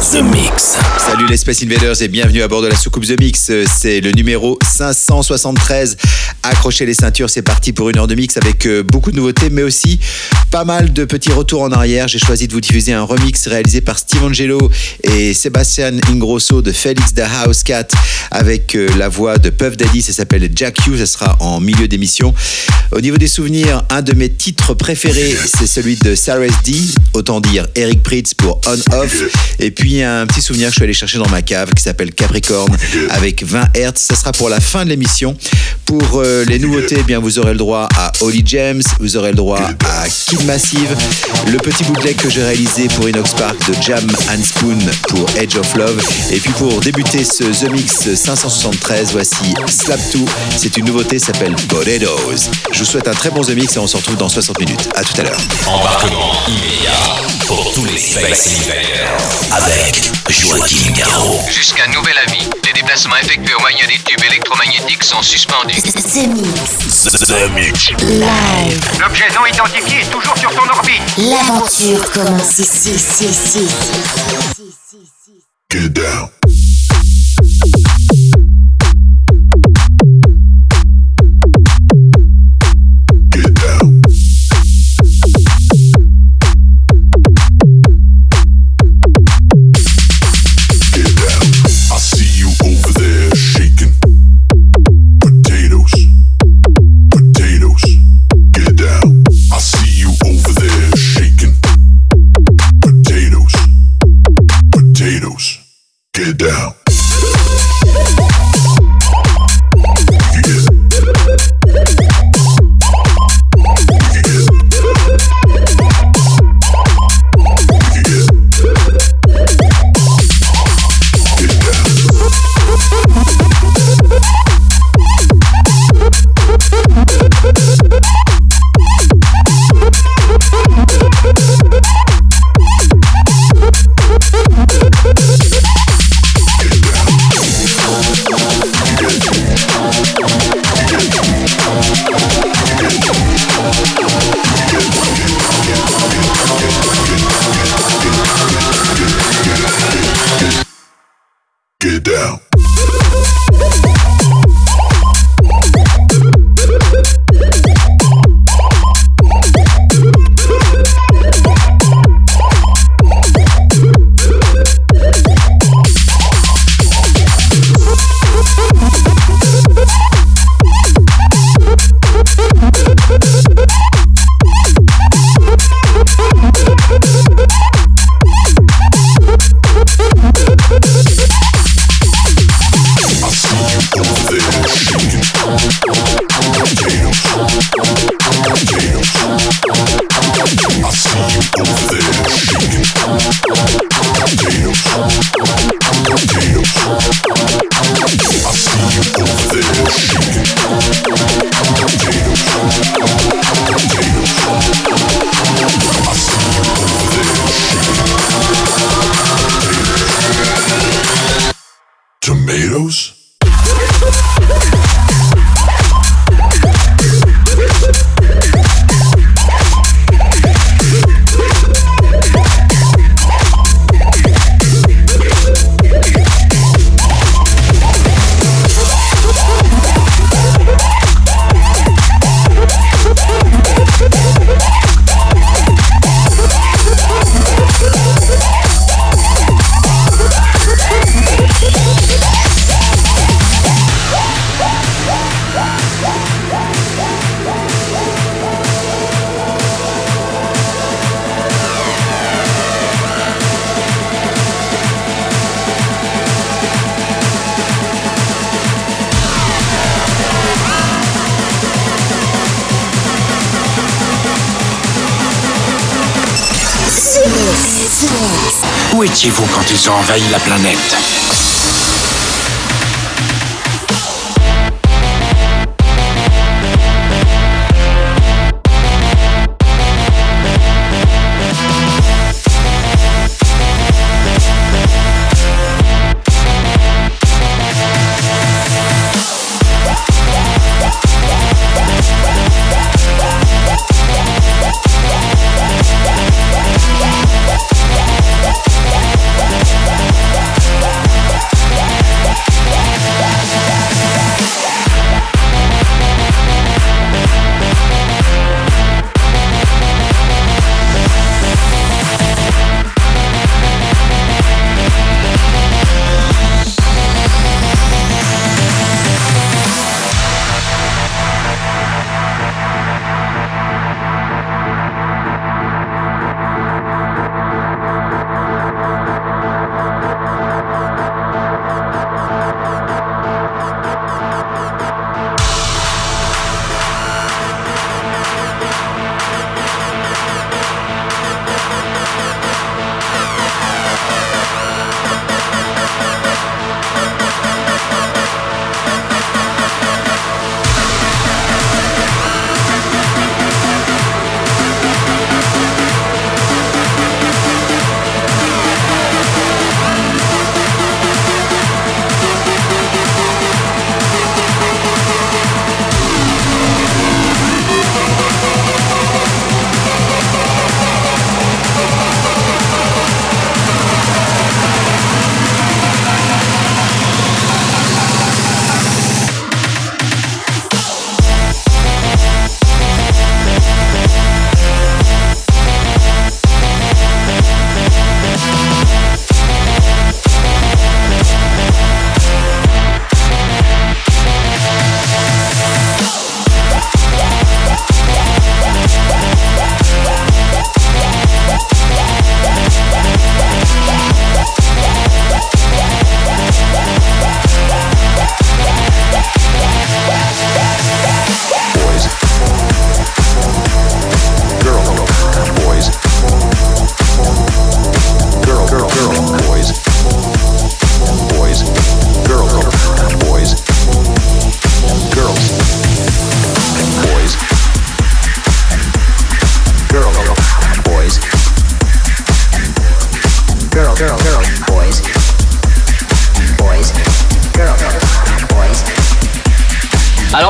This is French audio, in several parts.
The Mix. Salut les Space Invaders et bienvenue à bord de la soucoupe The Mix. C'est le numéro 573. Accrochez les ceintures, c'est parti pour une heure de mix avec euh, beaucoup de nouveautés, mais aussi pas mal de petits retours en arrière. J'ai choisi de vous diffuser un remix réalisé par Steve Angelo et Sébastien Ingrosso de Felix the House Cat avec euh, la voix de Puff Daddy. Ça s'appelle Jack Hughes, ça sera en milieu d'émission. Au niveau des souvenirs, un de mes titres préférés, c'est celui de Sarah D, autant dire Eric Pritz pour On Off. Et puis un petit souvenir que je suis allé chercher dans ma cave qui s'appelle Capricorn avec 20 Hz. Ça sera pour la fin de l'émission. Pour euh, les nouveautés, eh bien vous aurez le droit à Holly James, vous aurez le droit à Kid Massive, le petit bootleg que j'ai réalisé pour Inox Park de Jam and Spoon pour Edge of Love. Et puis pour débuter ce The Mix 573, voici Slap 2. C'est une nouveauté, s'appelle Potatoes. Je vous souhaite un très bon The Mix et on se retrouve dans 60 minutes. À tout à l'heure. Embarquement immédiat pour tous les Space Invaders avec Joachim Garraud. Jusqu'à nouvel avis, les déplacements effectués au moyen des tubes électromagnétiques sont suspendus. The Mix. The Mix. Live. L'objet non identifié est toujours sur son orbite. L'aventure commence ici, ici, ici. Get down. Étiez-vous quand ils ont envahi la planète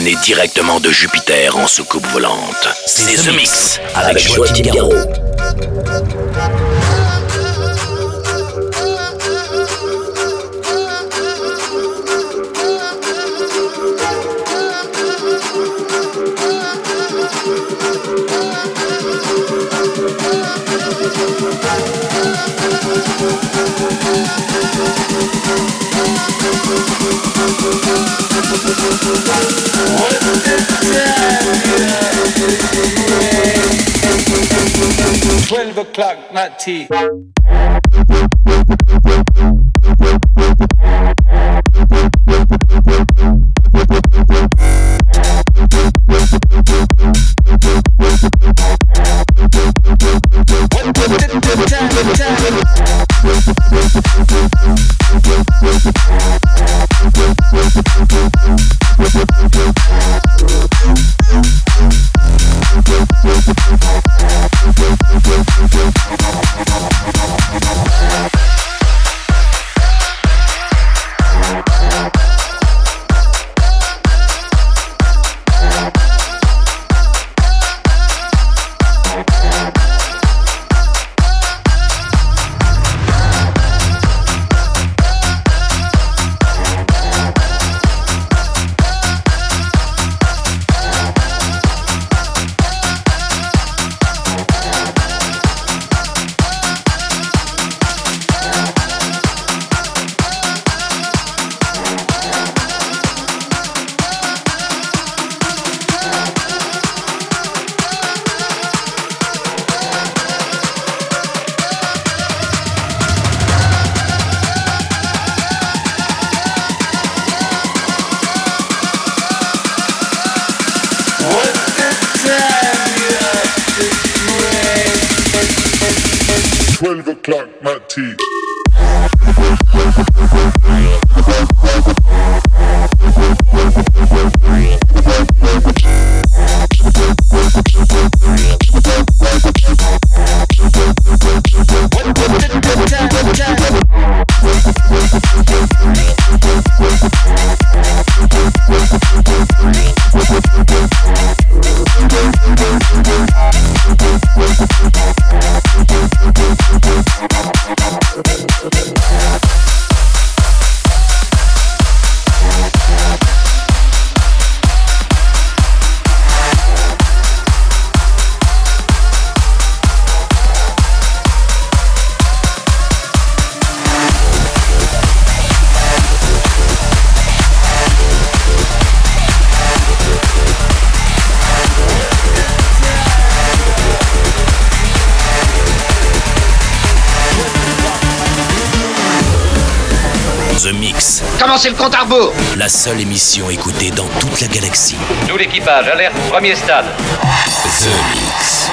Directement de Jupiter en soucoupe volante. C'est The Mix avec Joachim Garraud. O'clock, not tea. La seule émission écoutée dans toute la galaxie. Tout l'équipage, alerte, premier stade. The Mix.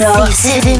Dance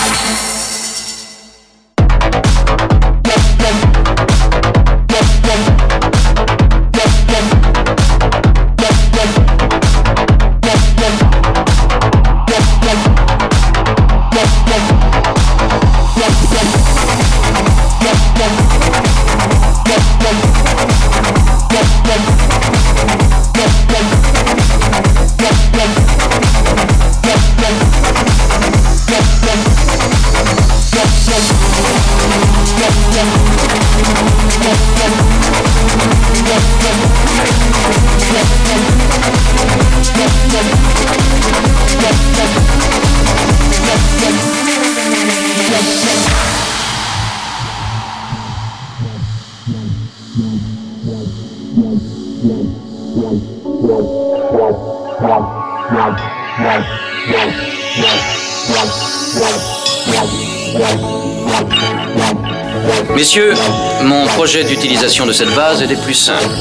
Messieurs, mon projet d'utilisation de cette base est des plus simples.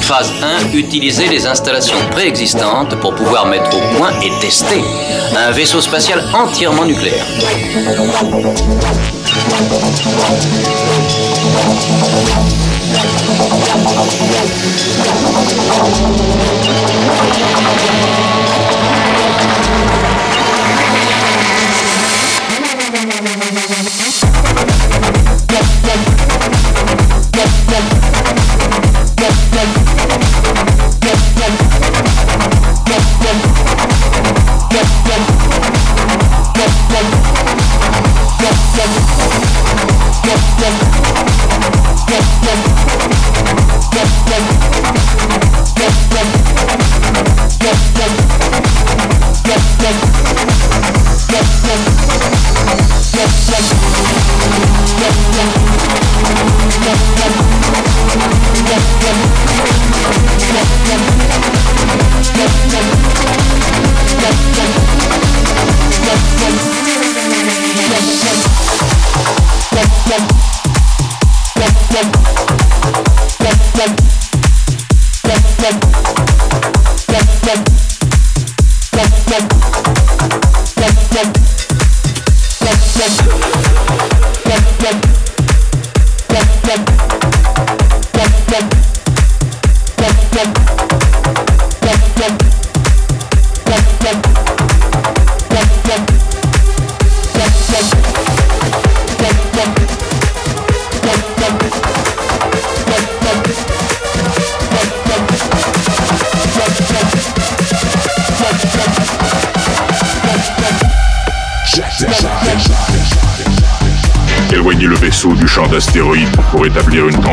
Phase 1, utiliser les installations préexistantes pour pouvoir mettre au point et tester un vaisseau spatial entièrement nucléaire.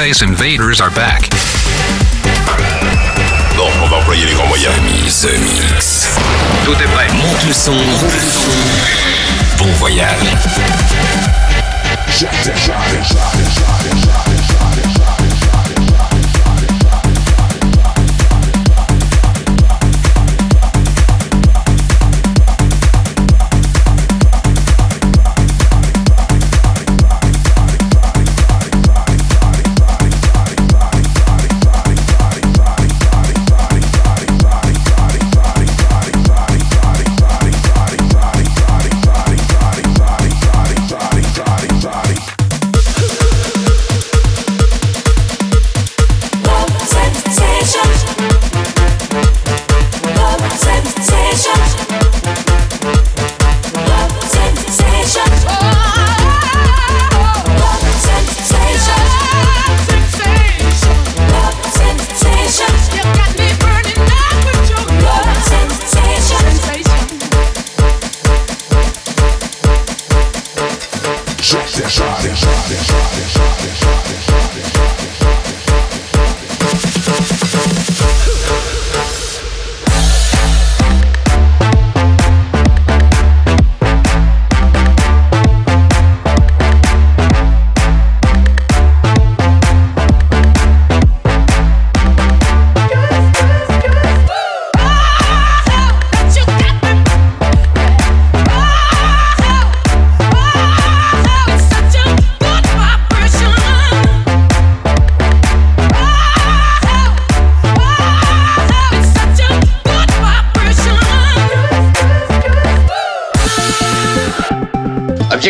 Space Invaders are back. Bon, on va employer les grands moyens. The Mix. Tout est prêt. Monte le son. Bon voyage.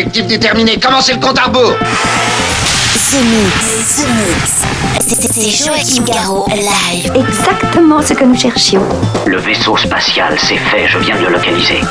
Objectif déterminé, commencez le compte à rebours The Mix, The Mix. C'est Joachim Garraud live. Exactement ce que nous cherchions. Le vaisseau spatial, c'est fait, je viens de le localiser.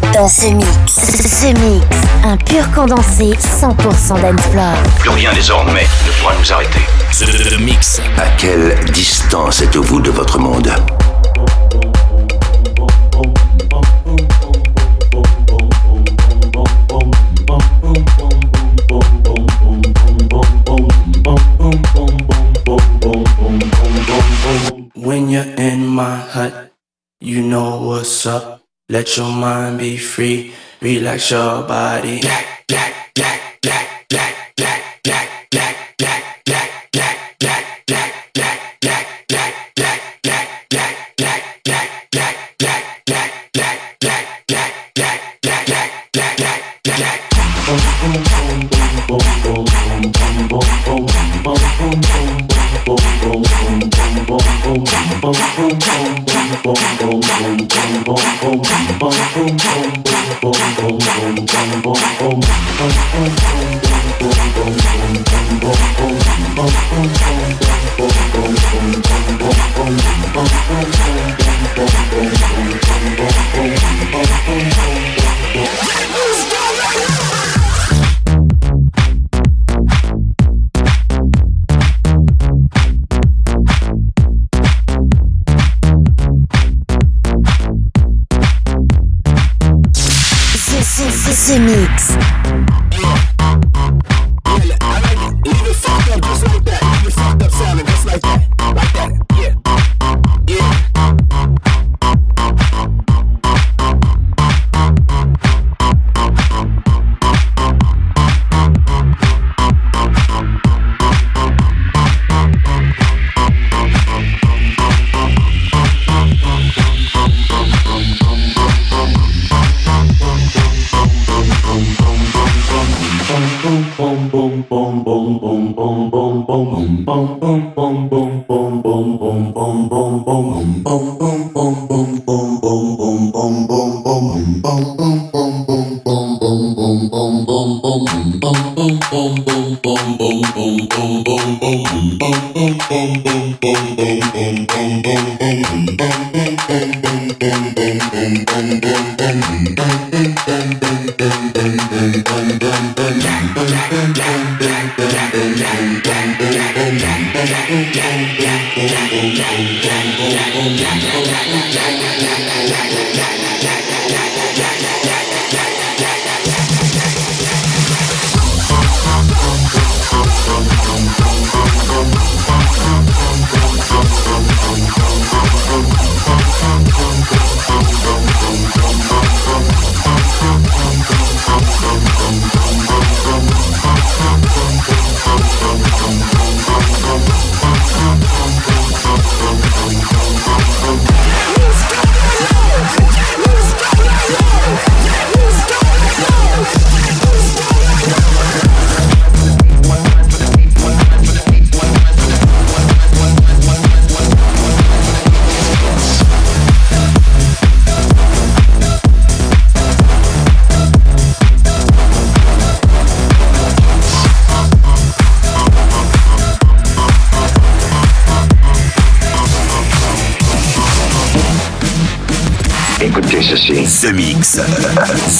Dans ce mix. Ce mix, un pur condensé 100% d'Ensplore. Plus rien désormais ne pourra nous arrêter. The, mix. À quelle distance êtes-vous de votre monde? Let your mind be free, relax your body.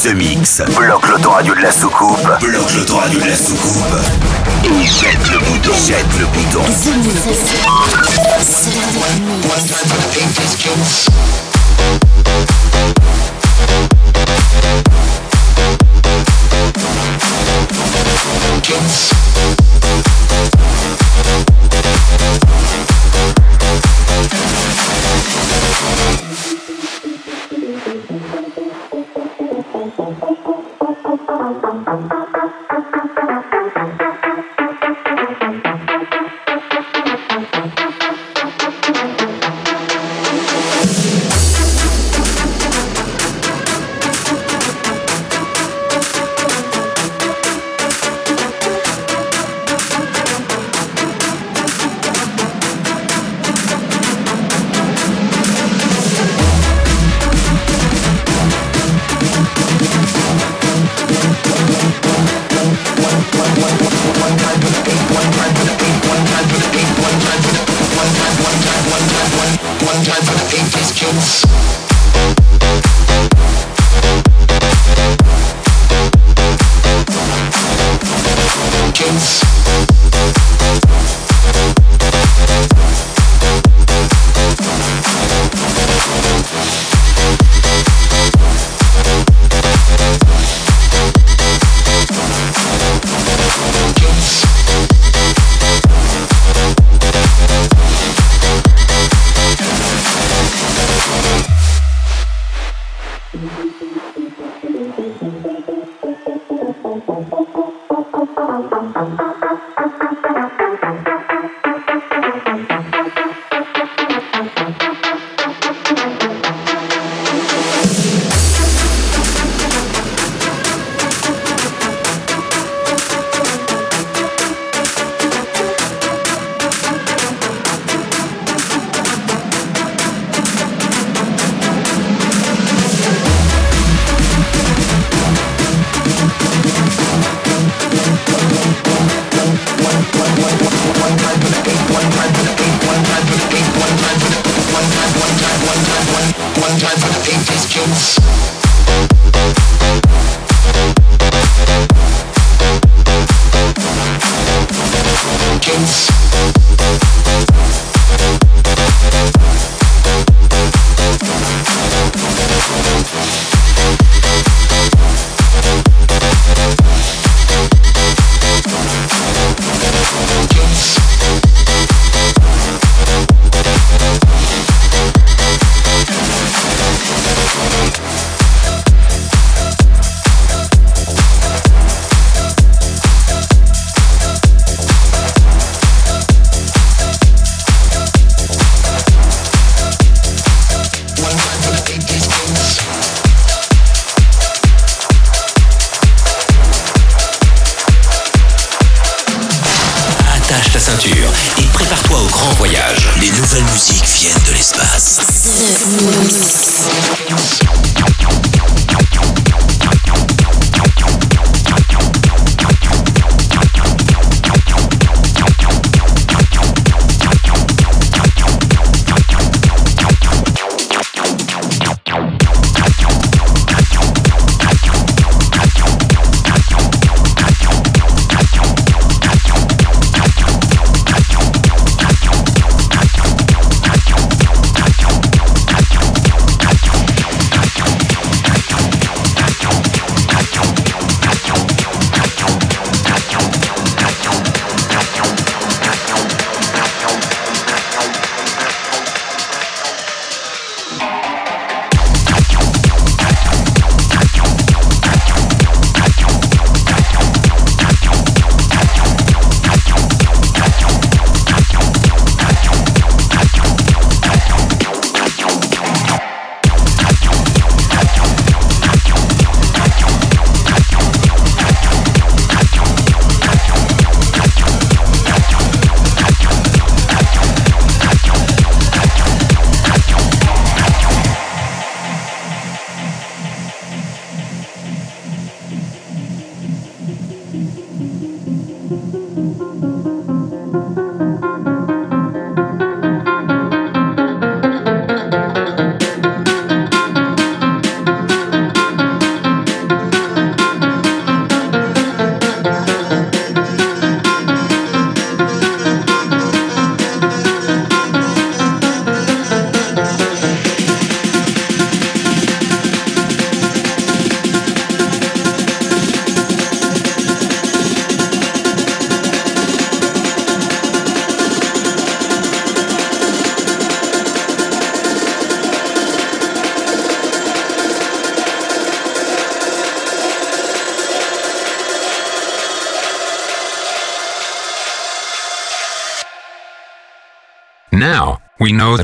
The Mix. Bloque l'autoradio de la soucoupe. Bloque l'autoradio de la soucoupe. Et jette le bouton. Jette le bouton.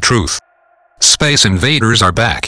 Truth. Space invaders are back.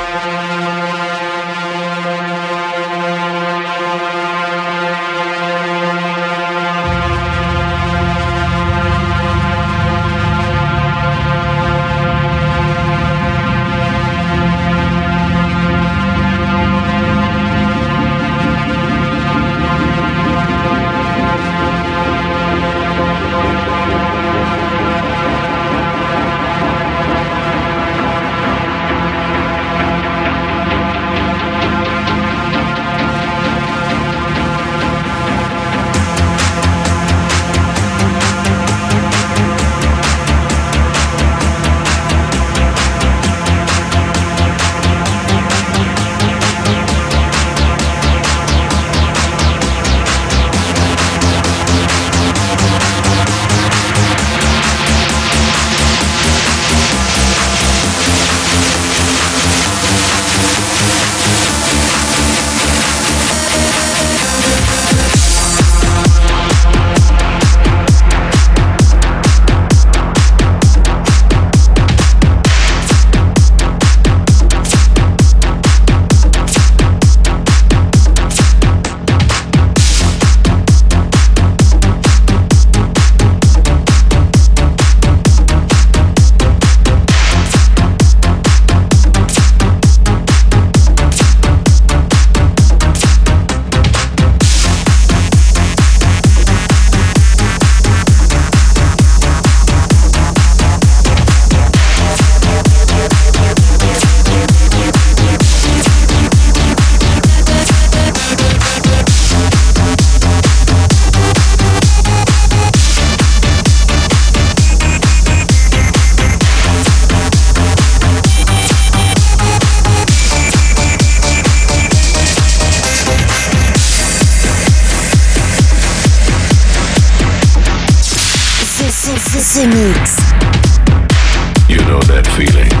Elements are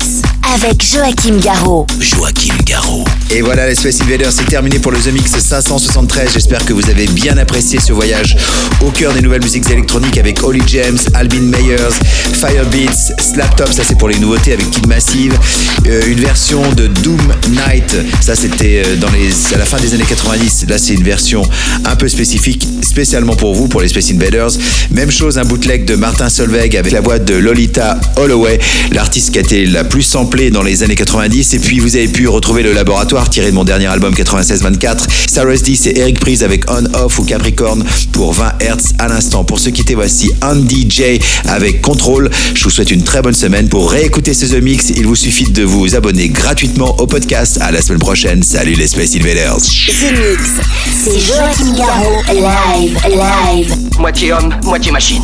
Avec Joachim Garraud. Joachim Garraud. Et voilà, les Space Invaders, c'est terminé pour le The Mix 573. J'espère que vous avez bien apprécié ce voyage au cœur des nouvelles musiques électroniques avec Holly James, Albin Meyers, Firebeats, Slaptop, ça c'est pour les nouveautés avec Kid Massive, euh, une version de Doom Night, ça c'était euh, dans les, à la fin des années 90. Là, c'est une version un peu spécifique, spécialement pour vous, pour les Space Invaders. Même chose, un bootleg de Martin Solveig avec la voix de Lolita Holloway, l'artiste qui a été la plus samplée dans les années 90. Et puis, vous avez pu retrouver le laboratoire tiré de mon dernier album 96-24. Sarah D, c'est Eric Prise avec On Off ou Capricorn pour 20 Hz à l'instant. Pour se quitter, voici Andy J avec Control. Je vous souhaite une très bonne semaine. Pour réécouter ce The Mix, il vous suffit de vous abonner gratuitement au podcast. À la semaine prochaine. Salut les Space Invaders. The Mix. C'est Joachim Garraud. Live. Live. Moitié homme, moitié machine.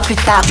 Plus tard.